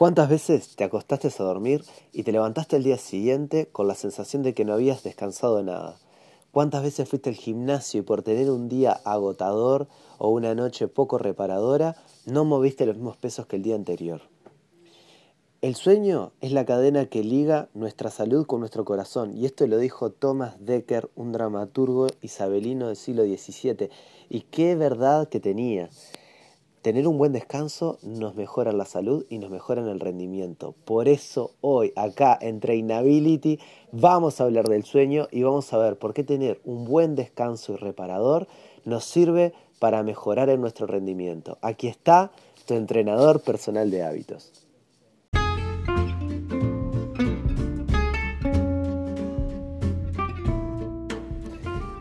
¿Cuántas veces te acostaste a dormir y te levantaste el día siguiente con la sensación de que no habías descansado nada? ¿Cuántas veces fuiste al gimnasio y por tener un día agotador o una noche poco reparadora no moviste los mismos pesos que el día anterior? El sueño es la cadena que liga nuestra salud con nuestro corazón, y esto lo dijo Thomas Decker, un dramaturgo isabelino del siglo XVII, y qué verdad que tenía. Tener un buen descanso nos mejora la salud y nos mejora el rendimiento. Por eso hoy acá en Trainability vamos a hablar del sueño y vamos a ver por qué tener un buen descanso y reparador nos sirve para mejorar en nuestro rendimiento. Aquí está tu entrenador personal de hábitos.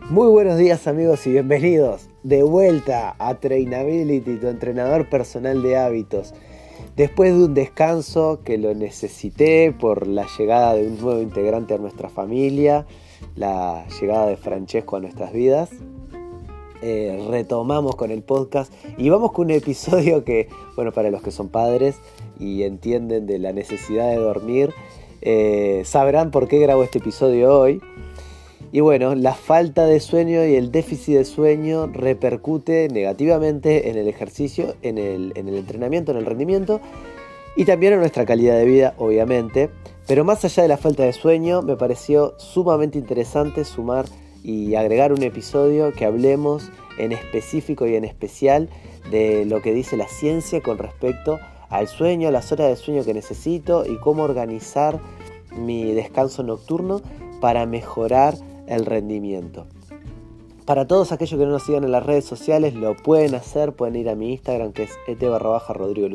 Muy buenos días amigos y bienvenidos de vuelta a Trainability, tu entrenador personal de hábitos. Después de un descanso que lo necesité por la llegada de un nuevo integrante a nuestra familia, la llegada de Francesco a nuestras vidas, eh, retomamos con el podcast y vamos con un episodio que, bueno, para los que son padres y entienden de la necesidad de dormir, eh, sabrán por qué grabo este episodio hoy. Y bueno, la falta de sueño y el déficit de sueño repercute negativamente en el ejercicio, en el, entrenamiento, en el rendimiento y también en nuestra calidad de vida, obviamente. Pero más allá de la falta de sueño, me pareció sumamente interesante sumar y agregar un episodio que hablemos en específico y en especial de lo que dice la ciencia con respecto al sueño, las horas de sueño que necesito y cómo organizar mi descanso nocturno para mejorar el rendimiento. Para todos aquellos que no nos sigan en las redes sociales, lo pueden hacer, pueden ir a mi Instagram que es et barra baja Rodrigo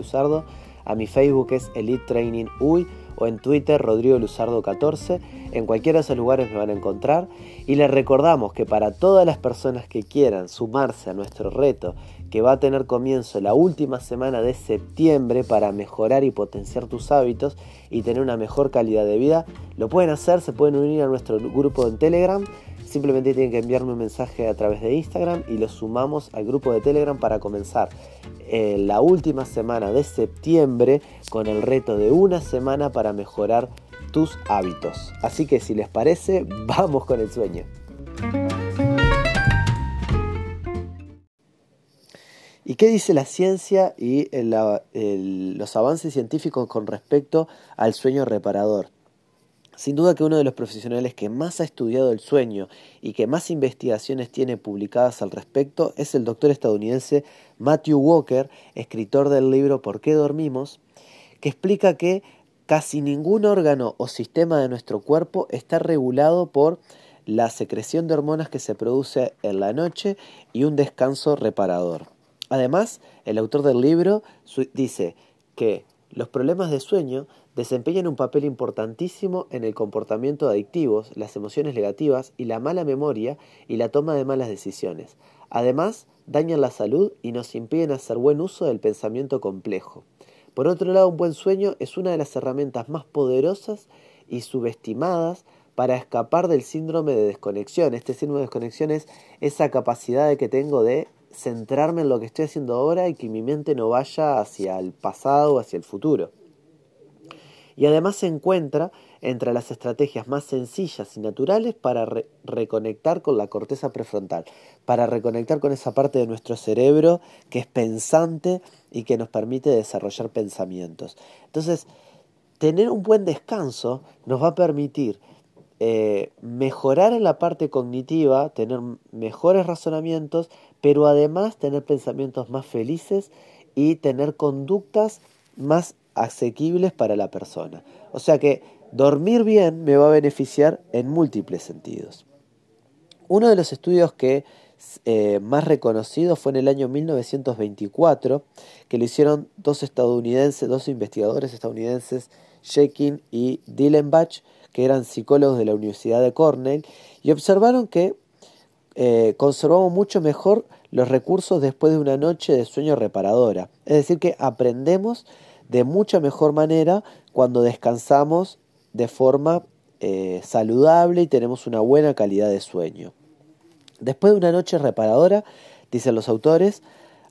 a mi Facebook es Elite Training Uy o en Twitter Rodrigo Luzardo 14. En cualquiera de esos lugares me van a encontrar. Y les recordamos que para todas las personas que quieran sumarse a nuestro reto, que va a tener comienzo la última semana de septiembre para mejorar y potenciar tus hábitos y tener una mejor calidad de vida, lo pueden hacer, se pueden unir a nuestro grupo en Telegram Simplemente tienen que enviarme un mensaje a través de Instagram y lo sumamos al grupo de Telegram para comenzar eh, la última semana de septiembre con el reto de una semana para mejorar tus hábitos. Así que si les parece, vamos con el sueño. ¿Y qué dice la ciencia y los avances científicos con respecto al sueño reparador? Sin duda que uno de los profesionales que más ha estudiado el sueño y que más investigaciones tiene publicadas al respecto es el doctor estadounidense Matthew Walker, escritor del libro ¿Por qué dormimos?, que explica que casi ningún órgano o sistema de nuestro cuerpo está regulado por la secreción de hormonas que se produce en la noche y un descanso reparador. Además, el autor del libro dice que los problemas de sueño desempeñan un papel importantísimo en el comportamiento de adictivos, las emociones negativas y la mala memoria y la toma de malas decisiones. Además, dañan la salud y nos impiden hacer buen uso del pensamiento complejo. Por otro lado, un buen sueño es una de las herramientas más poderosas y subestimadas para escapar del síndrome de desconexión. Este síndrome de desconexión es esa capacidad que tengo de centrarme en lo que estoy haciendo ahora y que mi mente no vaya hacia el pasado o hacia el futuro y además se encuentra entre las estrategias más sencillas y naturales para reconectar con la corteza prefrontal, para reconectar con esa parte de nuestro cerebro que es pensante y que nos permite desarrollar pensamientos. Entonces, tener un buen descanso nos va a permitir eh, mejorar en la parte cognitiva, tener mejores razonamientos, pero además tener pensamientos más felices y tener conductas más asequibles para la persona. O sea que dormir bien me va a beneficiar en múltiples sentidos. Uno de los estudios que eh, más reconocido fue en el año 1924, que lo hicieron dos estadounidenses, dos investigadores estadounidenses, Shekin y Dillenbach, que eran psicólogos de la Universidad de Cornell, y observaron que eh, conservamos mucho mejor los recursos después de una noche de sueño reparadora. Es decir, que aprendemos de mucha mejor manera cuando descansamos de forma eh, saludable y tenemos una buena calidad de sueño. Después de una noche reparadora, dicen los autores,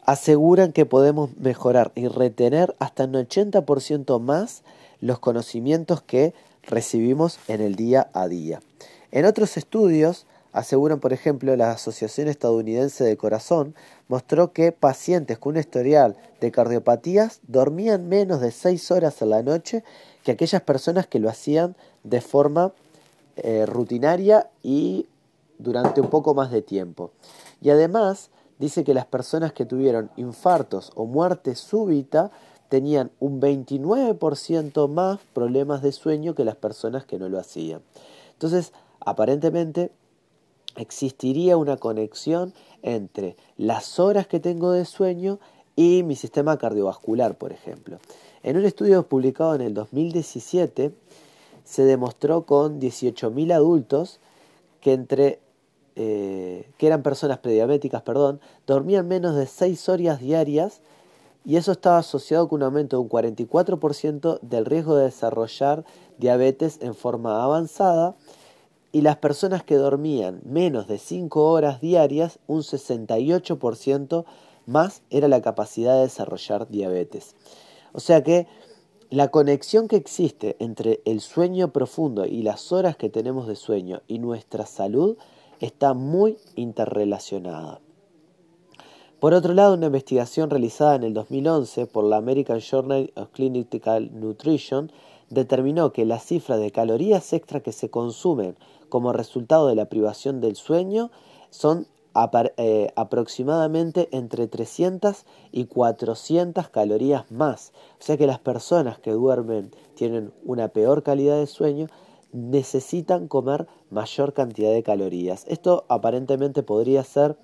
aseguran que podemos mejorar y retener hasta un 80% más los conocimientos que recibimos en el día a día. En otros estudios, aseguran por ejemplo la Asociación Estadounidense de Corazón, mostró que pacientes con un historial de cardiopatías dormían menos de 6 horas a la noche que aquellas personas que lo hacían de forma eh, rutinaria y durante un poco más de tiempo. Y además dice que las personas que tuvieron infartos o muerte súbita tenían un 29% más problemas de sueño que las personas que no lo hacían. Entonces, aparentemente existiría una conexión entre las horas que tengo de sueño y mi sistema cardiovascular, por ejemplo. En un estudio publicado en el 2017 se demostró con 18.000 adultos que entre eh, que eran personas prediabéticas, perdón, dormían menos de 6 horas diarias y eso estaba asociado con un aumento de un 44% del riesgo de desarrollar diabetes en forma avanzada y las personas que dormían menos de 5 horas diarias, un 68% más era la capacidad de desarrollar diabetes. O sea que la conexión que existe entre el sueño profundo y las horas que tenemos de sueño y nuestra salud está muy interrelacionada. Por otro lado, una investigación realizada en el 2011 por la American Journal of Clinical Nutrition determinó que las cifras de calorías extra que se consumen como resultado de la privación del sueño son eh, aproximadamente entre 300 y 400 calorías más. O sea que las personas que duermen tienen una peor calidad de sueño necesitan comer mayor cantidad de calorías. Esto aparentemente podría ser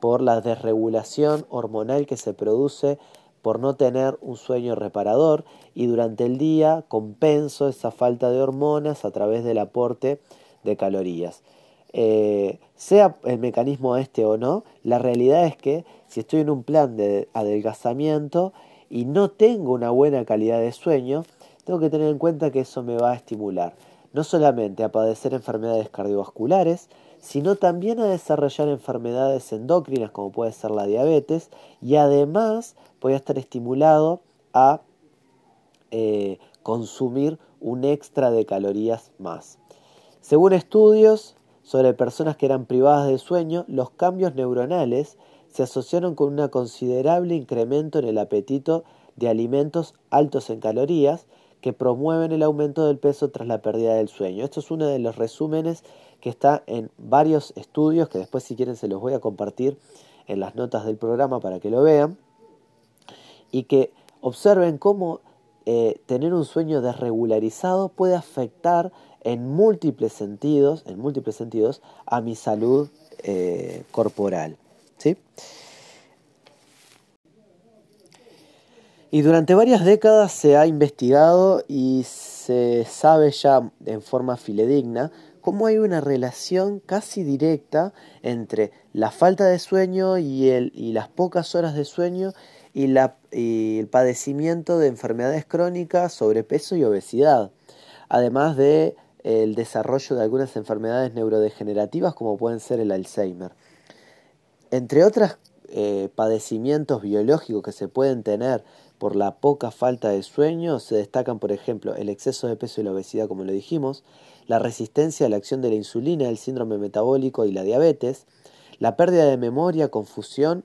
por la desregulación hormonal que se produce por no tener un sueño reparador y durante el día compenso esa falta de hormonas a través del aporte de calorías. Eh, sea el mecanismo este o no, la realidad es que si estoy en un plan de adelgazamiento y no tengo una buena calidad de sueño, tengo que tener en cuenta que eso me va a estimular no solamente a padecer enfermedades cardiovasculares, sino también a desarrollar enfermedades endocrinas como puede ser la diabetes y además voy a estar estimulado a eh, consumir un extra de calorías más. Según estudios sobre personas que eran privadas de sueño, los cambios neuronales se asociaron con un considerable incremento en el apetito de alimentos altos en calorías que promueven el aumento del peso tras la pérdida del sueño. Esto es uno de los resúmenes que está en varios estudios que después si quieren se los voy a compartir en las notas del programa para que lo vean y que observen cómo eh, tener un sueño desregularizado puede afectar en múltiples sentidos, en múltiples sentidos, a mi salud eh, corporal. ¿sí? Y durante varias décadas se ha investigado y se sabe ya en forma filedigna cómo hay una relación casi directa entre la falta de sueño y, el, y las pocas horas de sueño y, el padecimiento de enfermedades crónicas, sobrepeso y obesidad, además de el desarrollo de algunas enfermedades neurodegenerativas como pueden ser el Alzheimer. Entre otros eh, padecimientos biológicos que se pueden tener por la poca falta de sueño se destacan, por ejemplo, el exceso de peso y la obesidad, como lo dijimos, la resistencia a la acción de la insulina, el síndrome metabólico y la diabetes, la pérdida de memoria, confusión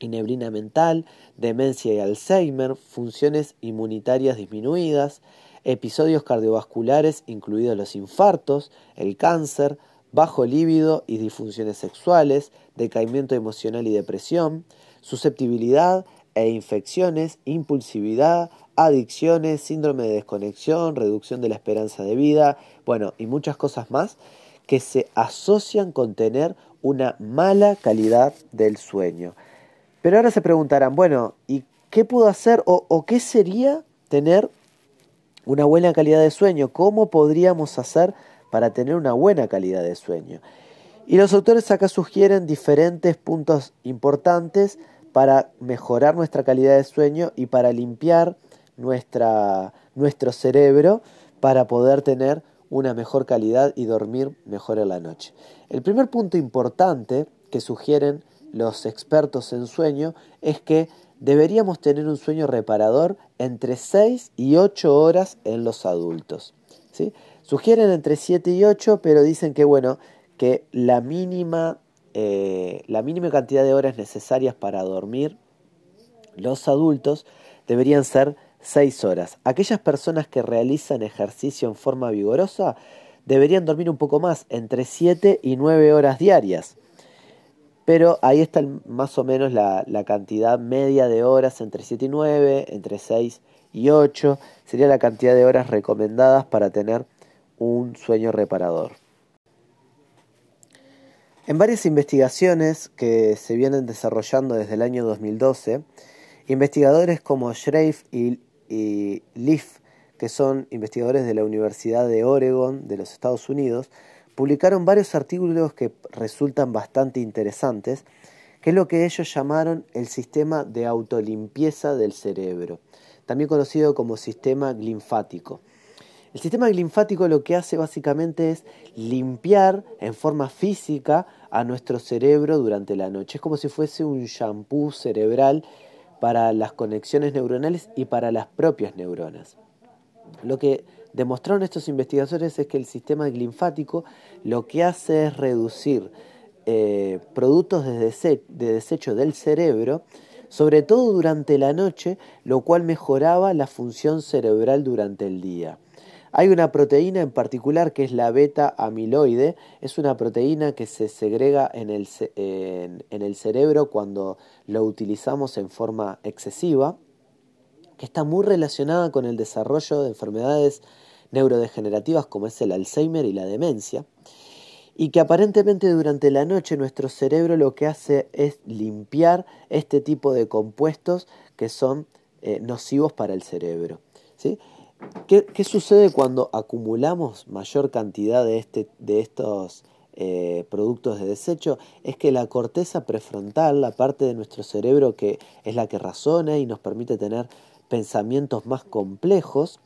y neblina mental, demencia y Alzheimer, funciones inmunitarias disminuidas, episodios cardiovasculares, incluidos los infartos, el cáncer, bajo líbido y disfunciones sexuales, decaimiento emocional y depresión, susceptibilidad e infecciones, impulsividad, adicciones, síndrome de desconexión, reducción de la esperanza de vida, bueno, y muchas cosas más que se asocian con tener una mala calidad del sueño. Pero ahora se preguntarán, bueno, ¿y qué puedo hacer o, o qué sería tener una buena calidad de sueño? ¿Cómo podríamos hacer para tener una buena calidad de sueño? Y los autores acá sugieren diferentes puntos importantes para mejorar nuestra calidad de sueño y para limpiar nuestra, nuestro cerebro para poder tener una mejor calidad y dormir mejor en la noche. El primer punto importante que sugieren los expertos en sueño es que deberíamos tener un sueño reparador entre 6 y 8 horas en los adultos. ¿sí? Sugieren entre 7 y 8, pero dicen que bueno, que la mínima, eh, la mínima cantidad de horas necesarias para dormir los adultos deberían ser 6 horas. Aquellas personas que realizan ejercicio en forma vigorosa deberían dormir un poco más, entre 7 y 9 horas diarias. Pero ahí está más o menos la, cantidad media de horas, entre 7 y 9, entre 6 y 8. Sería la cantidad de horas recomendadas para tener un sueño reparador. En varias investigaciones que se vienen desarrollando desde el año 2012, investigadores como Schreif y, y Leaf, que son investigadores de la Universidad de Oregon de los Estados Unidos, publicaron varios artículos que resultan bastante interesantes, que es lo que ellos llamaron el sistema de autolimpieza del cerebro, también conocido como sistema linfático. El sistema linfático lo que hace básicamente es limpiar en forma física a nuestro cerebro durante la noche. Es como si fuese un shampoo cerebral para las conexiones neuronales y para las propias neuronas. Lo que demostraron estos investigadores es que el sistema linfático lo que hace es reducir eh, productos de, de desecho del cerebro, sobre todo durante la noche, lo cual mejoraba la función cerebral durante el día. Hay una proteína en particular que es la beta amiloide, es una proteína que se segrega en el cerebro cuando lo utilizamos en forma excesiva, que está muy relacionada con el desarrollo de enfermedades neurodegenerativas como es el Alzheimer y la demencia, y que aparentemente durante la noche nuestro cerebro lo que hace es limpiar este tipo de compuestos que son eh, nocivos para el cerebro. ¿sí? ¿Qué, sucede cuando acumulamos mayor cantidad de, este, de estos eh, productos de desecho? Es que la corteza prefrontal, la parte de nuestro cerebro que es la que razona y nos permite tener pensamientos más complejos,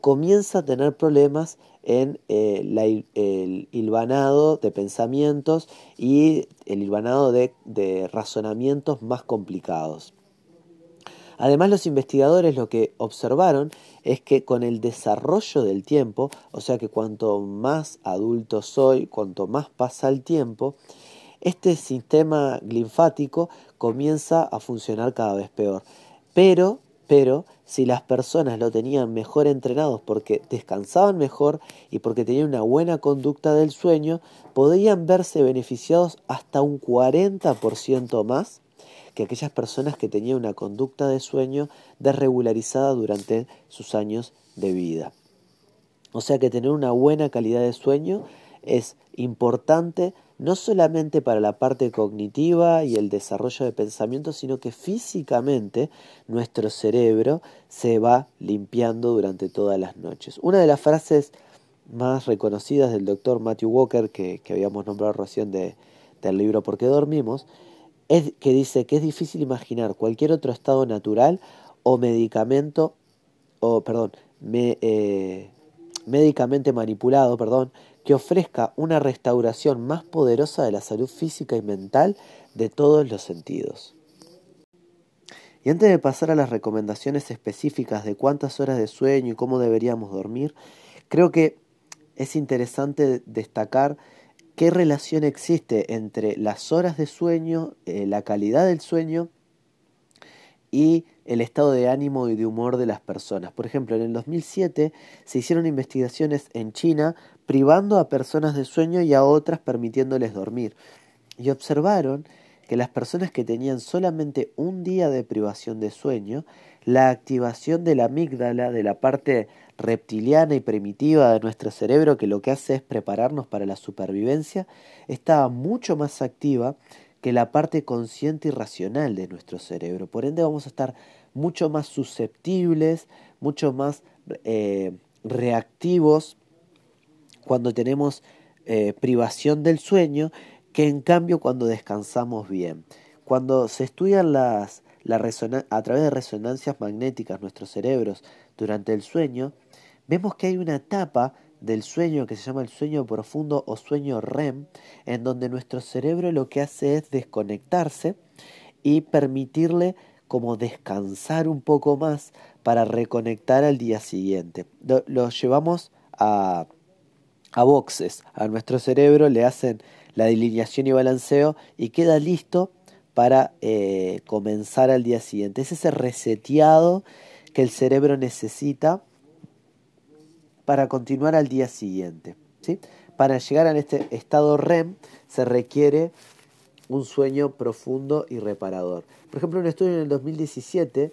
comienza a tener problemas en eh, el hilvanado de pensamientos y el hilvanado de razonamientos más complicados. Además, los investigadores lo que observaron es que con el desarrollo del tiempo, o sea que cuanto más adulto soy, cuanto más pasa el tiempo, este sistema linfático comienza a funcionar cada vez peor. Pero, pero, si las personas lo tenían mejor entrenados porque descansaban mejor y porque tenían una buena conducta del sueño, podían verse beneficiados hasta un 40% más que aquellas personas que tenían una conducta de sueño desregularizada durante sus años de vida. O sea que tener una buena calidad de sueño es importante no solamente para la parte cognitiva y el desarrollo de pensamiento, sino que físicamente nuestro cerebro se va limpiando durante todas las noches. Una de las frases más reconocidas del doctor Matthew Walker, que, habíamos nombrado recién de, del libro ¿Por qué dormimos?, es que dice que es difícil imaginar cualquier otro estado natural o medicamento, o perdón, eh, médicamente manipulado, perdón, que ofrezca una restauración más poderosa de la salud física y mental de todos los sentidos. Y antes de pasar a las recomendaciones específicas de cuántas horas de sueño y cómo deberíamos dormir, creo que es interesante destacar qué relación existe entre las horas de sueño, eh, la calidad del sueño y el estado de ánimo y de humor de las personas. Por ejemplo, en el 2007 se hicieron investigaciones en China privando a personas de sueño y a otras permitiéndoles dormir. Y observaron que las personas que tenían solamente un día de privación de sueño, la activación de la amígdala, de la parte reptiliana y primitiva de nuestro cerebro que lo que hace es prepararnos para la supervivencia, estaba mucho más activa que la parte consciente y racional de nuestro cerebro. Por ende vamos a estar mucho más susceptibles, mucho más eh, reactivos cuando tenemos eh, privación del sueño que en cambio cuando descansamos bien. Cuando se estudian las, a través de resonancias magnéticas nuestros cerebros durante el sueño, vemos que hay una etapa del sueño que se llama el sueño profundo o sueño REM, en donde nuestro cerebro lo que hace es desconectarse y permitirle como descansar un poco más para reconectar al día siguiente. Lo, llevamos a, a boxes, a nuestro cerebro le hacen la delineación y balanceo y queda listo para eh, comenzar al día siguiente. Es ese reseteado que el cerebro necesita para continuar al día siguiente. ¿sí? Para llegar a este estado REM se requiere un sueño profundo y reparador. Por ejemplo, un estudio en el 2017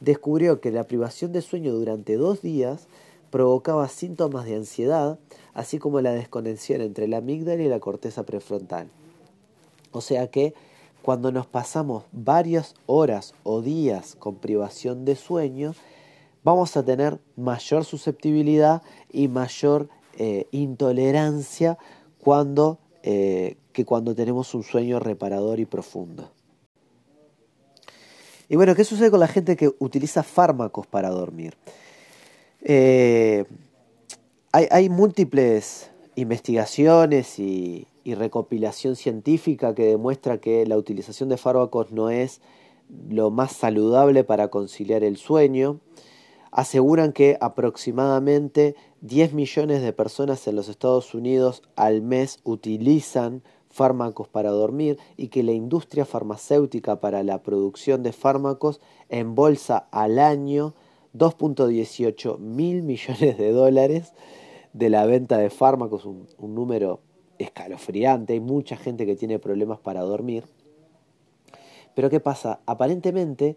descubrió que la privación de sueño durante dos días provocaba síntomas de ansiedad, así como la desconexión entre la amígdala y la corteza prefrontal. O sea que cuando nos pasamos varias horas o días con privación de sueño, vamos a tener mayor susceptibilidad y mayor eh, intolerancia cuando, eh, que cuando tenemos un sueño reparador y profundo. Y bueno, ¿qué sucede con la gente que utiliza fármacos para dormir? Eh, hay, múltiples investigaciones y, recopilación científica que demuestra que la utilización de fármacos no es lo más saludable para conciliar el sueño. Aseguran que aproximadamente 10 millones de personas en los Estados Unidos al mes utilizan fármacos para dormir y que la industria farmacéutica para la producción de fármacos embolsa al año 2.18 mil millones de dólares de la venta de fármacos, un, número escalofriante, hay mucha gente que tiene problemas para dormir. Pero ¿qué pasa? Aparentemente,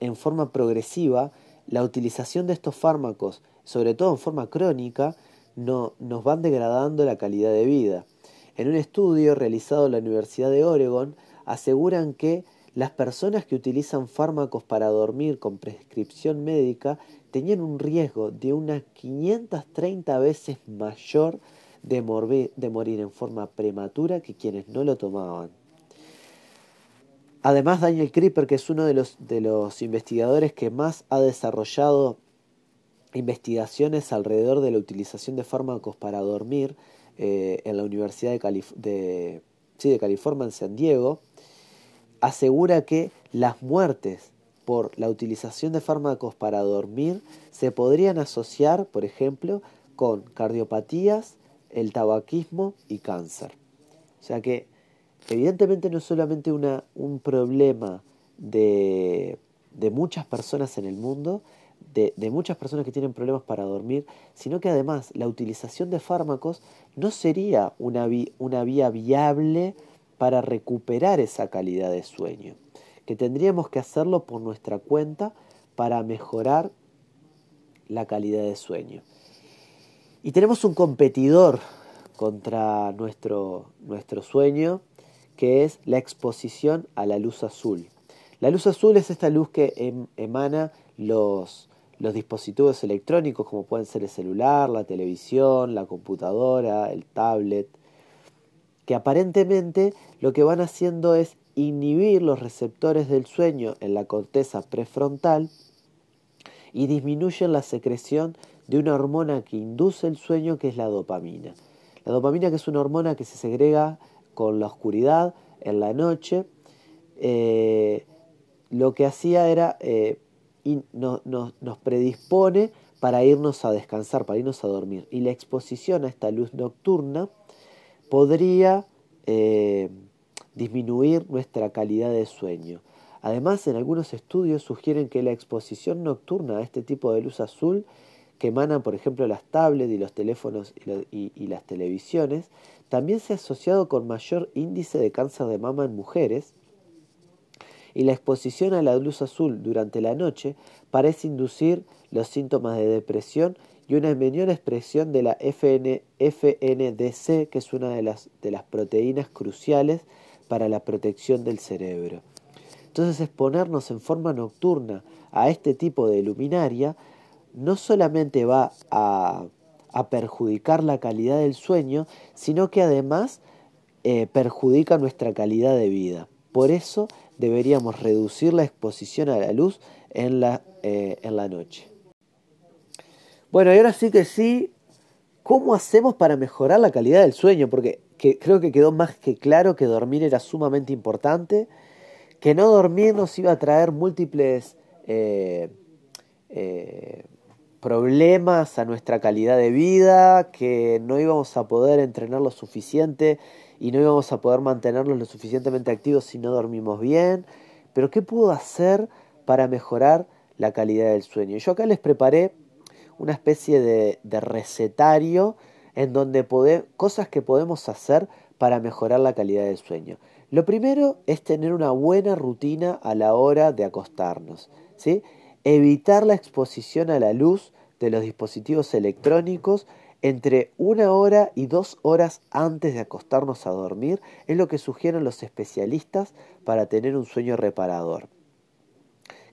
en forma progresiva, la utilización de estos fármacos, sobre todo en forma crónica, no, nos van degradando la calidad de vida. En un estudio realizado en la Universidad de Oregon, aseguran que las personas que utilizan fármacos para dormir con prescripción médica tenían un riesgo de unas 530 veces mayor de, morir en forma prematura que quienes no lo tomaban. Además, Daniel Creeper, que es uno de los, investigadores que más ha desarrollado investigaciones alrededor de la utilización de fármacos para dormir, eh, en la Universidad de California en San Diego, asegura que las muertes por la utilización de fármacos para dormir se podrían asociar, por ejemplo, con cardiopatías, el tabaquismo y cáncer. O sea que evidentemente no es solamente un problema de, muchas personas en el mundo, de, muchas personas que tienen problemas para dormir, sino que además la utilización de fármacos no sería una vía viable para recuperar esa calidad de sueño, que tendríamos que hacerlo por nuestra cuenta para mejorar la calidad de sueño. Y tenemos un competidor contra nuestro, nuestro sueño, que es la exposición a la luz azul. La luz azul es esta luz que em, emana los, los dispositivos electrónicos como pueden ser el celular, la televisión, la computadora, el tablet, que aparentemente lo que van haciendo es inhibir los receptores del sueño en la corteza prefrontal y disminuyen la secreción de una hormona que induce el sueño que es la dopamina. La dopamina que es una hormona que se segrega con la oscuridad en la noche, eh, lo que hacía era eh, nos predispone para irnos a descansar, para irnos a dormir. Y la exposición a esta luz nocturna podría eh, disminuir nuestra calidad de sueño. Además, en algunos estudios sugieren que la exposición nocturna a este tipo de luz azul que emanan, por ejemplo, las tablets y los teléfonos y las televisiones, también se ha asociado con mayor índice de cáncer de mama en mujeres y la exposición a la luz azul durante la noche parece inducir los síntomas de depresión y una menor expresión de la FN, FNDC, que es una de las, proteínas cruciales para la protección del cerebro. Entonces exponernos en forma nocturna a este tipo de luminaria no solamente va a, perjudicar la calidad del sueño, sino que además eh, perjudica nuestra calidad de vida. Por eso deberíamos reducir la exposición a la luz en la, eh, en la noche. Bueno, y ahora sí que sí, ¿cómo hacemos para mejorar la calidad del sueño? Porque creo que quedó más que claro que dormir era sumamente importante, que no dormir nos iba a traer múltiples eh, eh, problemas a nuestra calidad de vida, que no íbamos a poder entrenar lo suficiente y no íbamos a poder mantenerlos lo suficientemente activos si no dormimos bien. Pero ¿qué puedo hacer para mejorar la calidad del sueño? Yo acá les preparé una especie de, recetario en donde cosas que podemos hacer para mejorar la calidad del sueño. Lo primero es tener una buena rutina a la hora de acostarnos. ¿sí? Evitar la exposición a la luz de los dispositivos electrónicos entre una hora y dos horas antes de acostarnos a dormir es lo que sugieren los especialistas para tener un sueño reparador.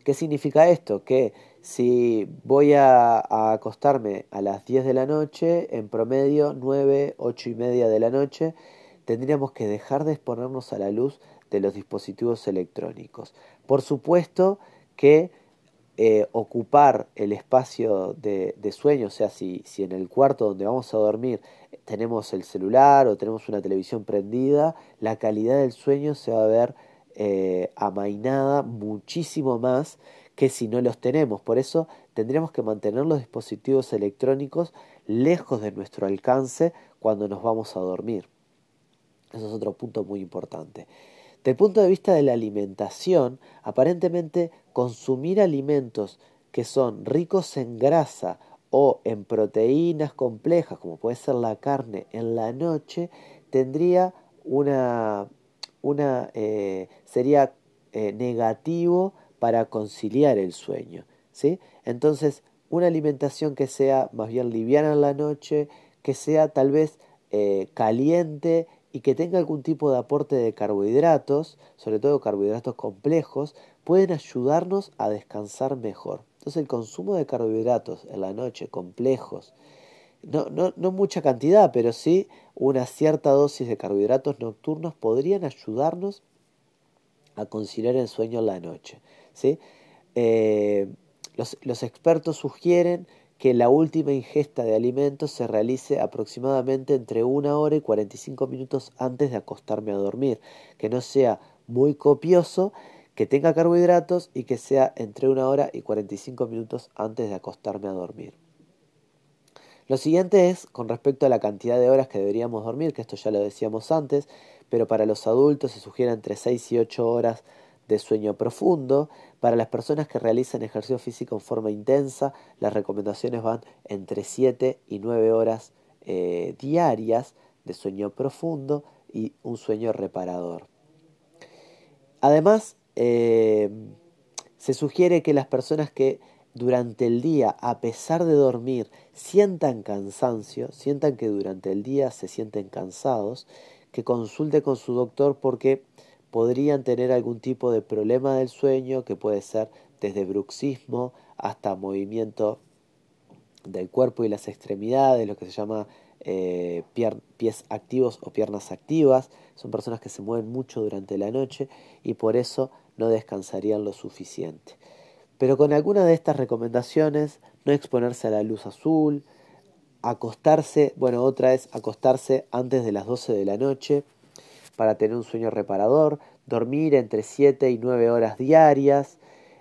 ¿Qué significa esto? Que si voy a, acostarme a las 10 de la noche, en promedio 9, 8 y media de la noche, tendríamos que dejar de exponernos a la luz de los dispositivos electrónicos. Por supuesto que eh, ocupar el espacio de, sueño, o sea, si, si, en el cuarto donde vamos a dormir tenemos el celular o tenemos una televisión prendida, la calidad del sueño se va a ver eh, amainada muchísimo más que si no los tenemos. Por eso tendríamos que mantener los dispositivos electrónicos lejos de nuestro alcance cuando nos vamos a dormir. Eso es otro punto muy importante. Desde el punto de vista de la alimentación, aparentemente consumir alimentos que son ricos en grasa o en proteínas complejas, como puede ser la carne, en la noche, tendría una, una eh, sería eh, negativo para conciliar el sueño. ¿sí? Entonces, una alimentación que sea más bien liviana en la noche, que sea tal vez eh, caliente y que tenga algún tipo de aporte de carbohidratos, sobre todo carbohidratos complejos, pueden ayudarnos a descansar mejor. Entonces el consumo de carbohidratos en la noche complejos, no, no, no mucha cantidad, pero sí una cierta dosis de carbohidratos nocturnos podrían ayudarnos a conciliar el sueño en la noche. Eh, los, los expertos sugieren que la última ingesta de alimentos se realice aproximadamente entre una hora y 45 minutos antes de acostarme a dormir, que no sea muy copioso, que tenga carbohidratos y que sea entre una hora y 45 minutos antes de acostarme a dormir. Lo siguiente es con respecto a la cantidad de horas que deberíamos dormir, que esto ya lo decíamos antes, pero para los adultos se sugiere entre 6 y 8 horas de sueño profundo. Para las personas que realizan ejercicio físico en forma intensa, las recomendaciones van entre 7 y 9 horas eh, diarias de sueño profundo y un sueño reparador. Además, eh, se sugiere que las personas que durante el día, a pesar de dormir, sientan cansancio, sientan que durante el día se sienten cansados, que consulte con su doctor porque podrían tener algún tipo de problema del sueño que puede ser desde bruxismo hasta movimiento del cuerpo y las extremidades, lo que se llama eh, pies activos o piernas activas. Son personas que se mueven mucho durante la noche y por eso no descansarían lo suficiente. Pero con alguna de estas recomendaciones, no exponerse a la luz azul, acostarse, bueno, otra es acostarse antes de las 12 de la noche, para tener un sueño reparador, dormir entre 7 y 9 horas diarias,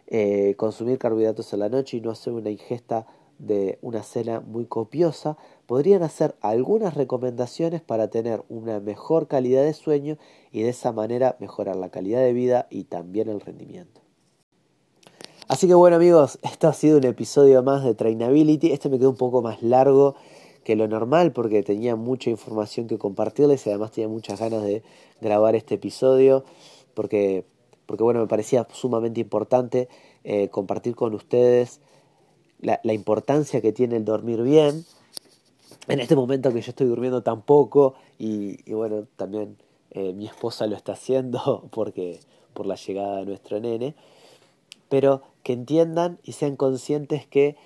eh, consumir carbohidratos en la noche y no hacer una ingesta de una cena muy copiosa, podrían hacer algunas recomendaciones para tener una mejor calidad de sueño y de esa manera mejorar la calidad de vida y también el rendimiento. Así que bueno amigos, esto ha sido un episodio más de Trainability. Este me quedó un poco más largo que lo normal porque tenía mucha información que compartirles y además tenía muchas ganas de grabar este episodio porque, porque bueno, me parecía sumamente importante eh, compartir con ustedes la, importancia que tiene el dormir bien. En este momento que yo estoy durmiendo tan poco y, bueno, también eh, mi esposa lo está haciendo porque por la llegada de nuestro nene, pero que entiendan y sean conscientes que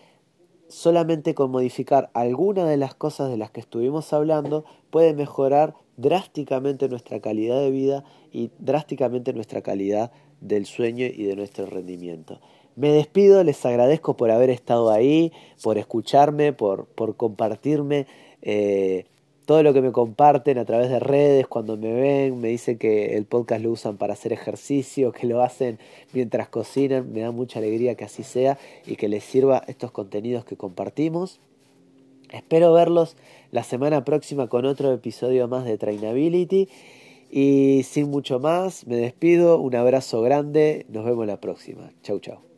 solamente con modificar alguna de las cosas de las que estuvimos hablando puede mejorar drásticamente nuestra calidad de vida y drásticamente nuestra calidad del sueño y de nuestro rendimiento. Me despido, les agradezco por haber estado ahí, por escucharme, por, por compartirme eh, todo lo que me comparten a través de redes, cuando me ven, me dicen que el podcast lo usan para hacer ejercicio, que lo hacen mientras cocinan, me da mucha alegría que así sea y que les sirva estos contenidos que compartimos. Espero verlos la semana próxima con otro episodio más de Trainability. Y sin mucho más, me despido. Un abrazo grande. Nos vemos la próxima. Chau, chau.